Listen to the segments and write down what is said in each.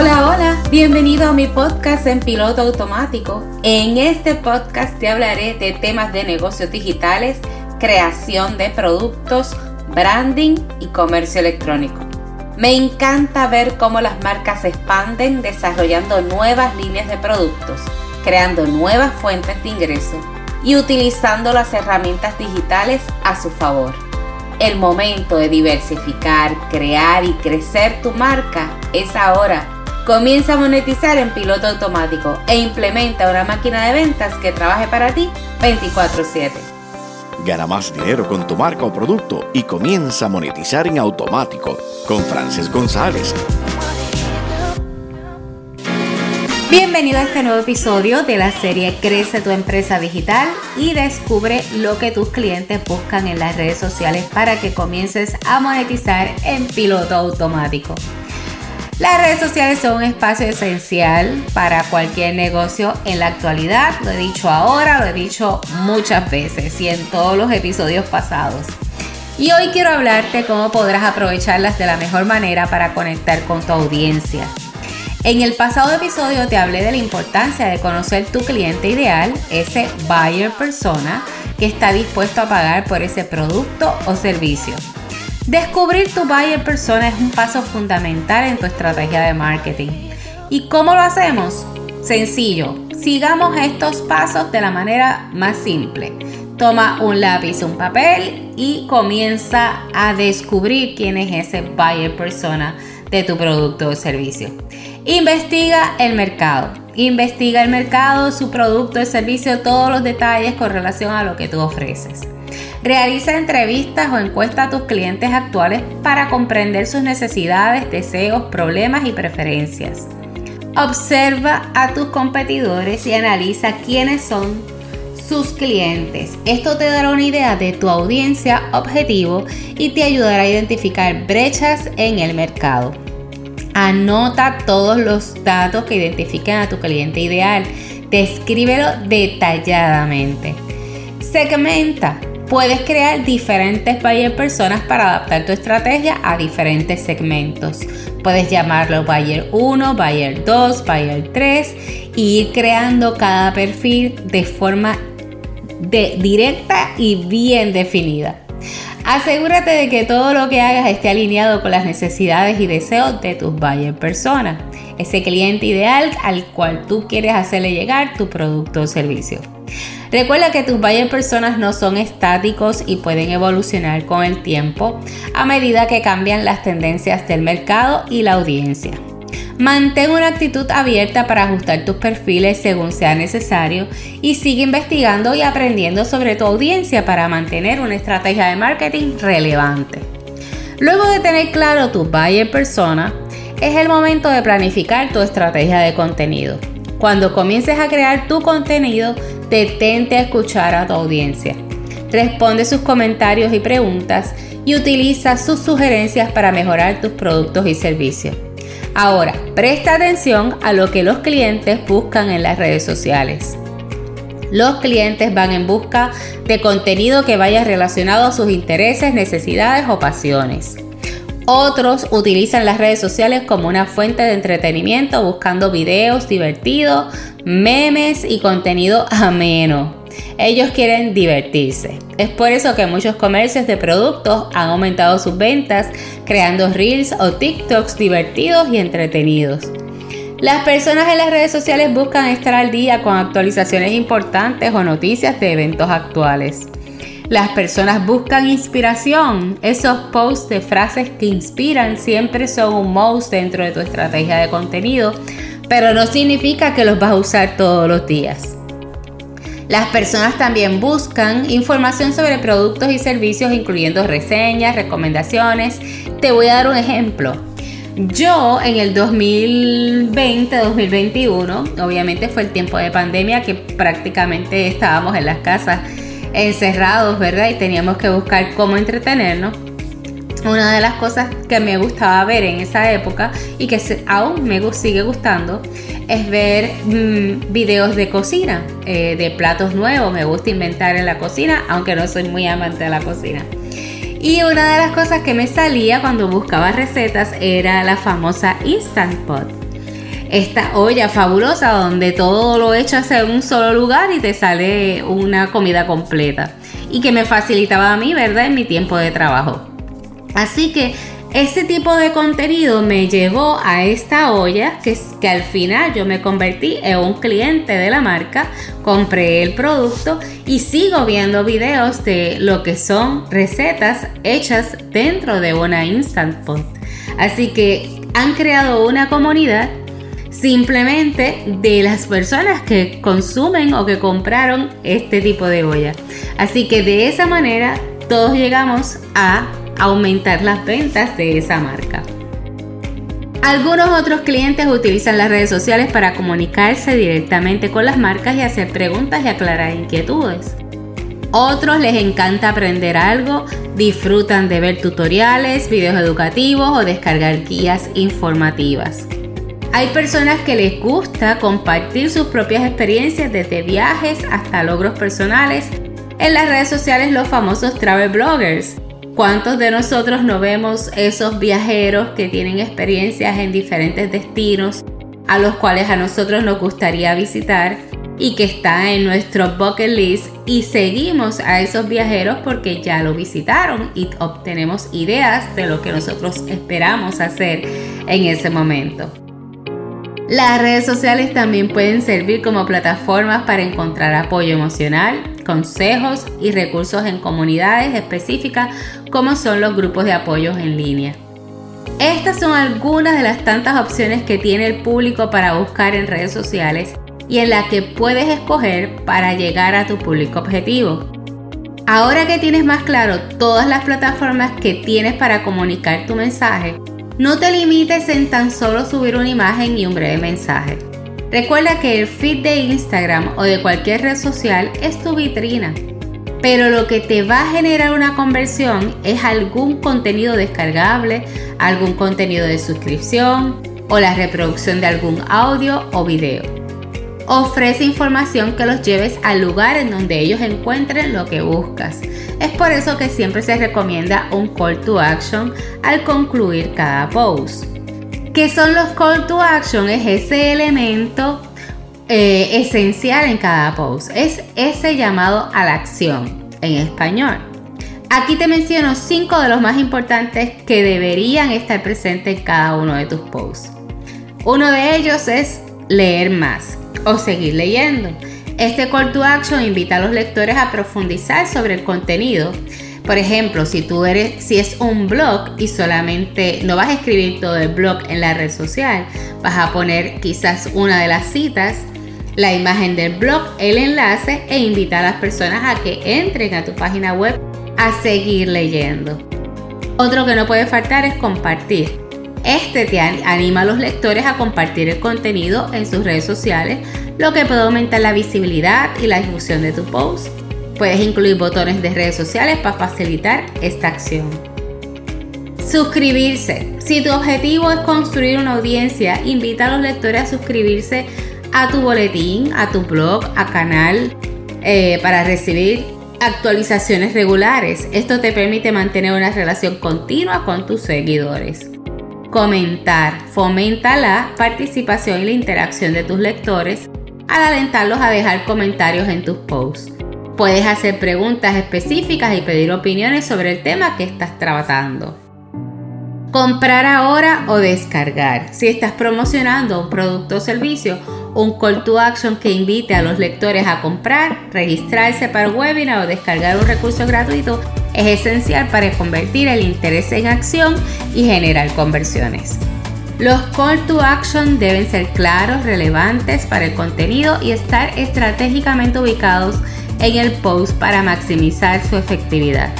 Hola, hola, bienvenido a mi podcast en piloto automático. En este podcast te hablaré de temas de negocios digitales, creación de productos, branding y comercio electrónico. Me encanta ver cómo las marcas se expanden desarrollando nuevas líneas de productos, creando nuevas fuentes de ingreso y utilizando las herramientas digitales a su favor. El momento de diversificar, crear y crecer tu marca es ahora Comienza a monetizar en piloto automático e implementa una máquina de ventas que trabaje para ti 24/7. Gana más dinero con tu marca o producto y comienza a monetizar en automático con Frances González. Bienvenido a este nuevo episodio de la serie Crece tu empresa digital y descubre lo que tus clientes buscan en las redes sociales para que comiences a monetizar en piloto automático. Las redes sociales son un espacio esencial para cualquier negocio en la actualidad. Lo he dicho ahora, lo he dicho muchas veces y en todos los episodios pasados. Y hoy quiero hablarte cómo podrás aprovecharlas de la mejor manera para conectar con tu audiencia. En el pasado episodio te hablé de la importancia de conocer tu cliente ideal, ese buyer persona que está dispuesto a pagar por ese producto o servicio. Descubrir tu buyer persona es un paso fundamental en tu estrategia de marketing. ¿Y cómo lo hacemos? Sencillo, sigamos estos pasos de la manera más simple. Toma un lápiz, un papel y comienza a descubrir quién es ese buyer persona de tu producto o servicio. Investiga el mercado. Investiga el mercado, su producto, el servicio, todos los detalles con relación a lo que tú ofreces. Realiza entrevistas o encuestas a tus clientes actuales para comprender sus necesidades, deseos, problemas y preferencias. Observa a tus competidores y analiza quiénes son sus clientes. Esto te dará una idea de tu audiencia objetivo y te ayudará a identificar brechas en el mercado. Anota todos los datos que identifican a tu cliente ideal. Descríbelo detalladamente. Segmenta. Puedes crear diferentes buyer personas para adaptar tu estrategia a diferentes segmentos. Puedes llamarlo buyer 1, buyer 2, buyer 3 y ir creando cada perfil de forma directa y bien definida. Asegúrate de que todo lo que hagas esté alineado con las necesidades y deseos de tus buyer personas, ese cliente ideal al cual tú quieres hacerle llegar tu producto o servicio. Recuerda que tus buyer personas no son estáticos y pueden evolucionar con el tiempo a medida que cambian las tendencias del mercado y la audiencia. Mantén una actitud abierta para ajustar tus perfiles según sea necesario y sigue investigando y aprendiendo sobre tu audiencia para mantener una estrategia de marketing relevante. Luego de tener claro tu buyer persona, es el momento de planificar tu estrategia de contenido. Cuando comiences a crear tu contenido, detente a escuchar a tu audiencia. Responde sus comentarios y preguntas y utiliza sus sugerencias para mejorar tus productos y servicios. Ahora, presta atención a lo que los clientes buscan en las redes sociales. Los clientes van en busca de contenido que vaya relacionado a sus intereses, necesidades o pasiones. Otros utilizan las redes sociales como una fuente de entretenimiento buscando videos divertidos, memes y contenido ameno. Ellos quieren divertirse. Es por eso que muchos comercios de productos han aumentado sus ventas creando reels o TikToks divertidos y entretenidos. Las personas en las redes sociales buscan estar al día con actualizaciones importantes o noticias de eventos actuales. Las personas buscan inspiración. Esos posts de frases que inspiran siempre son un mouse dentro de tu estrategia de contenido, pero no significa que los vas a usar todos los días. Las personas también buscan información sobre productos y servicios, incluyendo reseñas, recomendaciones. Te voy a dar un ejemplo. Yo en el 2020-2021, obviamente fue el tiempo de pandemia que prácticamente estábamos en las casas encerrados, ¿verdad? Y teníamos que buscar cómo entretenernos. Una de las cosas que me gustaba ver en esa época y que aún me sigue gustando es ver mm, videos de cocina, eh, de platos nuevos. Me gusta inventar en la cocina, aunque no soy muy amante de la cocina. Y una de las cosas que me salía cuando buscaba recetas era la famosa Instant Pot. Esta olla fabulosa donde todo lo echas en un solo lugar y te sale una comida completa. Y que me facilitaba a mí, ¿verdad? En mi tiempo de trabajo. Así que ese tipo de contenido me llevó a esta olla que, que al final yo me convertí en un cliente de la marca, compré el producto y sigo viendo videos de lo que son recetas hechas dentro de una Instant Pot. Así que han creado una comunidad simplemente de las personas que consumen o que compraron este tipo de olla. Así que de esa manera todos llegamos a aumentar las ventas de esa marca. Algunos otros clientes utilizan las redes sociales para comunicarse directamente con las marcas y hacer preguntas y aclarar inquietudes. Otros les encanta aprender algo, disfrutan de ver tutoriales, videos educativos o descargar guías informativas. Hay personas que les gusta compartir sus propias experiencias desde viajes hasta logros personales. En las redes sociales los famosos travel bloggers. ¿Cuántos de nosotros no vemos esos viajeros que tienen experiencias en diferentes destinos a los cuales a nosotros nos gustaría visitar y que está en nuestro bucket list y seguimos a esos viajeros porque ya lo visitaron y obtenemos ideas de lo que nosotros esperamos hacer en ese momento? Las redes sociales también pueden servir como plataformas para encontrar apoyo emocional, consejos y recursos en comunidades específicas como son los grupos de apoyos en línea. Estas son algunas de las tantas opciones que tiene el público para buscar en redes sociales y en las que puedes escoger para llegar a tu público objetivo. Ahora que tienes más claro todas las plataformas que tienes para comunicar tu mensaje, no te limites en tan solo subir una imagen y un breve mensaje. Recuerda que el feed de Instagram o de cualquier red social es tu vitrina, pero lo que te va a generar una conversión es algún contenido descargable, algún contenido de suscripción o la reproducción de algún audio o video ofrece información que los lleves al lugar en donde ellos encuentren lo que buscas. Es por eso que siempre se recomienda un call to action al concluir cada post. ¿Qué son los call to action? Es ese elemento eh, esencial en cada post. Es ese llamado a la acción en español. Aquí te menciono cinco de los más importantes que deberían estar presentes en cada uno de tus posts. Uno de ellos es leer más o seguir leyendo. Este call to action invita a los lectores a profundizar sobre el contenido. Por ejemplo, si tú eres, si es un blog y solamente no vas a escribir todo el blog en la red social, vas a poner quizás una de las citas, la imagen del blog, el enlace e invitar a las personas a que entren a tu página web a seguir leyendo. Otro que no puede faltar es compartir. Este te anima a los lectores a compartir el contenido en sus redes sociales, lo que puede aumentar la visibilidad y la difusión de tu post. Puedes incluir botones de redes sociales para facilitar esta acción. Suscribirse. Si tu objetivo es construir una audiencia, invita a los lectores a suscribirse a tu boletín, a tu blog, a canal, eh, para recibir actualizaciones regulares. Esto te permite mantener una relación continua con tus seguidores. Comentar fomenta la participación y la interacción de tus lectores al alentarlos a dejar comentarios en tus posts. Puedes hacer preguntas específicas y pedir opiniones sobre el tema que estás tratando. Comprar ahora o descargar. Si estás promocionando un producto o servicio, un call to action que invite a los lectores a comprar, registrarse para el webinar o descargar un recurso gratuito es esencial para convertir el interés en acción y generar conversiones. Los call to action deben ser claros, relevantes para el contenido y estar estratégicamente ubicados en el post para maximizar su efectividad.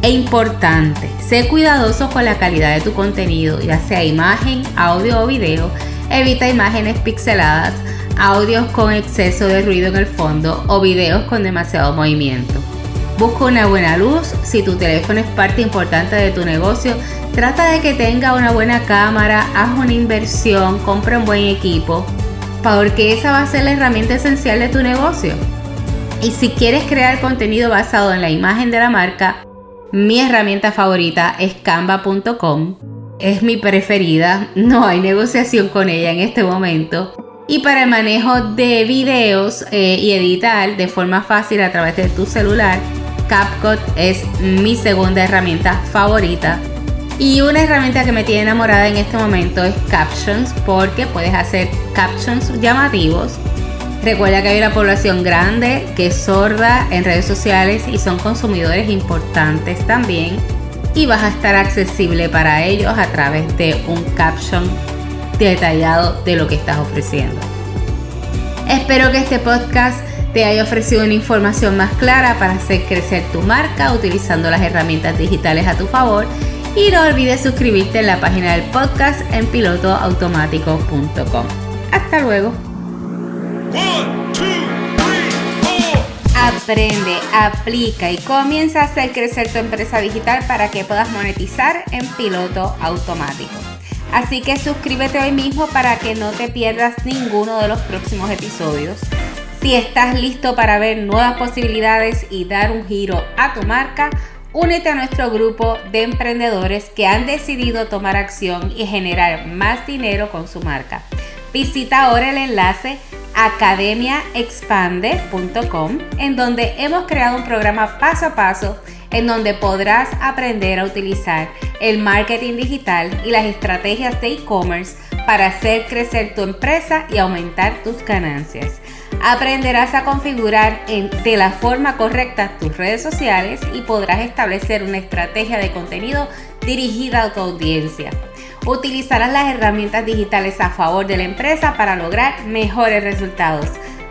E importante, sé cuidadoso con la calidad de tu contenido, ya sea imagen, audio o video. Evita imágenes pixeladas, audios con exceso de ruido en el fondo o videos con demasiado movimiento. Busca una buena luz. Si tu teléfono es parte importante de tu negocio, trata de que tenga una buena cámara, haz una inversión, compra un buen equipo, porque esa va a ser la herramienta esencial de tu negocio. Y si quieres crear contenido basado en la imagen de la marca, mi herramienta favorita es canva.com. es mi preferida, no hay negociación con ella en este momento. Y para el manejo de videos eh, y editar de forma fácil a través de tu celular, CapCut es mi segunda herramienta favorita. Y una herramienta que me tiene enamorada en este momento es Captions, porque puedes hacer captions llamativos. Recuerda que hay una población grande que es sorda en redes sociales y son consumidores importantes también. Y vas a estar accesible para ellos a través de un caption detallado de lo que estás ofreciendo. Espero que este podcast te haya ofrecido una información más clara para hacer crecer tu marca utilizando las herramientas digitales a tu favor y no olvides suscribirte en la página del podcast en pilotoautomático.com. Hasta luego. Aprende, aplica y comienza a hacer crecer tu empresa digital para que puedas monetizar en piloto automático. Así que suscríbete hoy mismo para que no te pierdas ninguno de los próximos episodios. Si estás listo para ver nuevas posibilidades y dar un giro a tu marca, únete a nuestro grupo de emprendedores que han decidido tomar acción y generar más dinero con su marca. Visita ahora el enlace academiaexpande.com en donde hemos creado un programa paso a paso en donde podrás aprender a utilizar el marketing digital y las estrategias de e-commerce para hacer crecer tu empresa y aumentar tus ganancias. Aprenderás a configurar de la forma correcta tus redes sociales y podrás establecer una estrategia de contenido dirigida a tu audiencia. Utilizarás las herramientas digitales a favor de la empresa para lograr mejores resultados.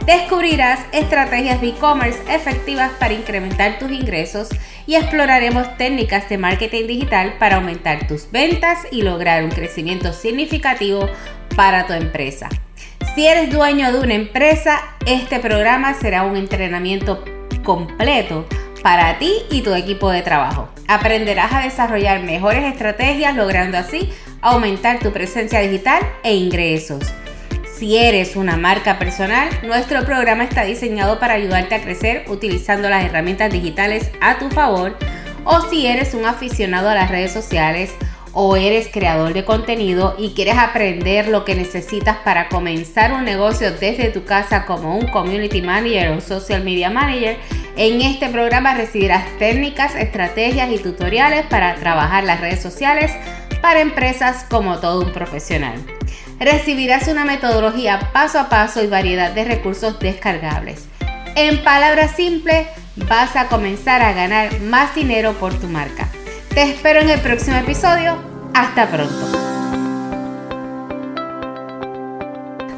Descubrirás estrategias de e-commerce efectivas para incrementar tus ingresos y exploraremos técnicas de marketing digital para aumentar tus ventas y lograr un crecimiento significativo para tu empresa. Si eres dueño de una empresa, este programa será un entrenamiento completo para ti y tu equipo de trabajo. Aprenderás a desarrollar mejores estrategias logrando así aumentar tu presencia digital e ingresos. Si eres una marca personal, nuestro programa está diseñado para ayudarte a crecer utilizando las herramientas digitales a tu favor. O si eres un aficionado a las redes sociales, o eres creador de contenido y quieres aprender lo que necesitas para comenzar un negocio desde tu casa como un community manager o social media manager, en este programa recibirás técnicas, estrategias y tutoriales para trabajar las redes sociales para empresas como todo un profesional. Recibirás una metodología paso a paso y variedad de recursos descargables. En palabras simples, vas a comenzar a ganar más dinero por tu marca. Te espero en el próximo episodio. Hasta pronto.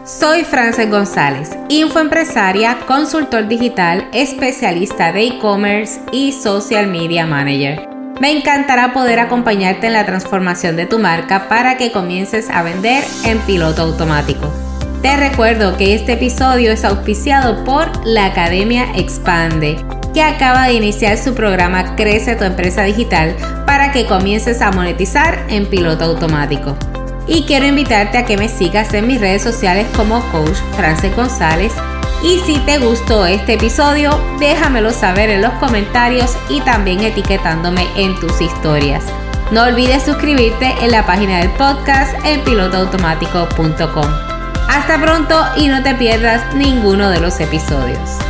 Soy Frances González, infoempresaria, consultor digital, especialista de e-commerce y social media manager. Me encantará poder acompañarte en la transformación de tu marca para que comiences a vender en piloto automático. Te recuerdo que este episodio es auspiciado por la Academia Expande que acaba de iniciar su programa Crece tu empresa digital para que comiences a monetizar en piloto automático. Y quiero invitarte a que me sigas en mis redes sociales como Coach Frances González. Y si te gustó este episodio, déjamelo saber en los comentarios y también etiquetándome en tus historias. No olvides suscribirte en la página del podcast en pilotoautomático.com. Hasta pronto y no te pierdas ninguno de los episodios.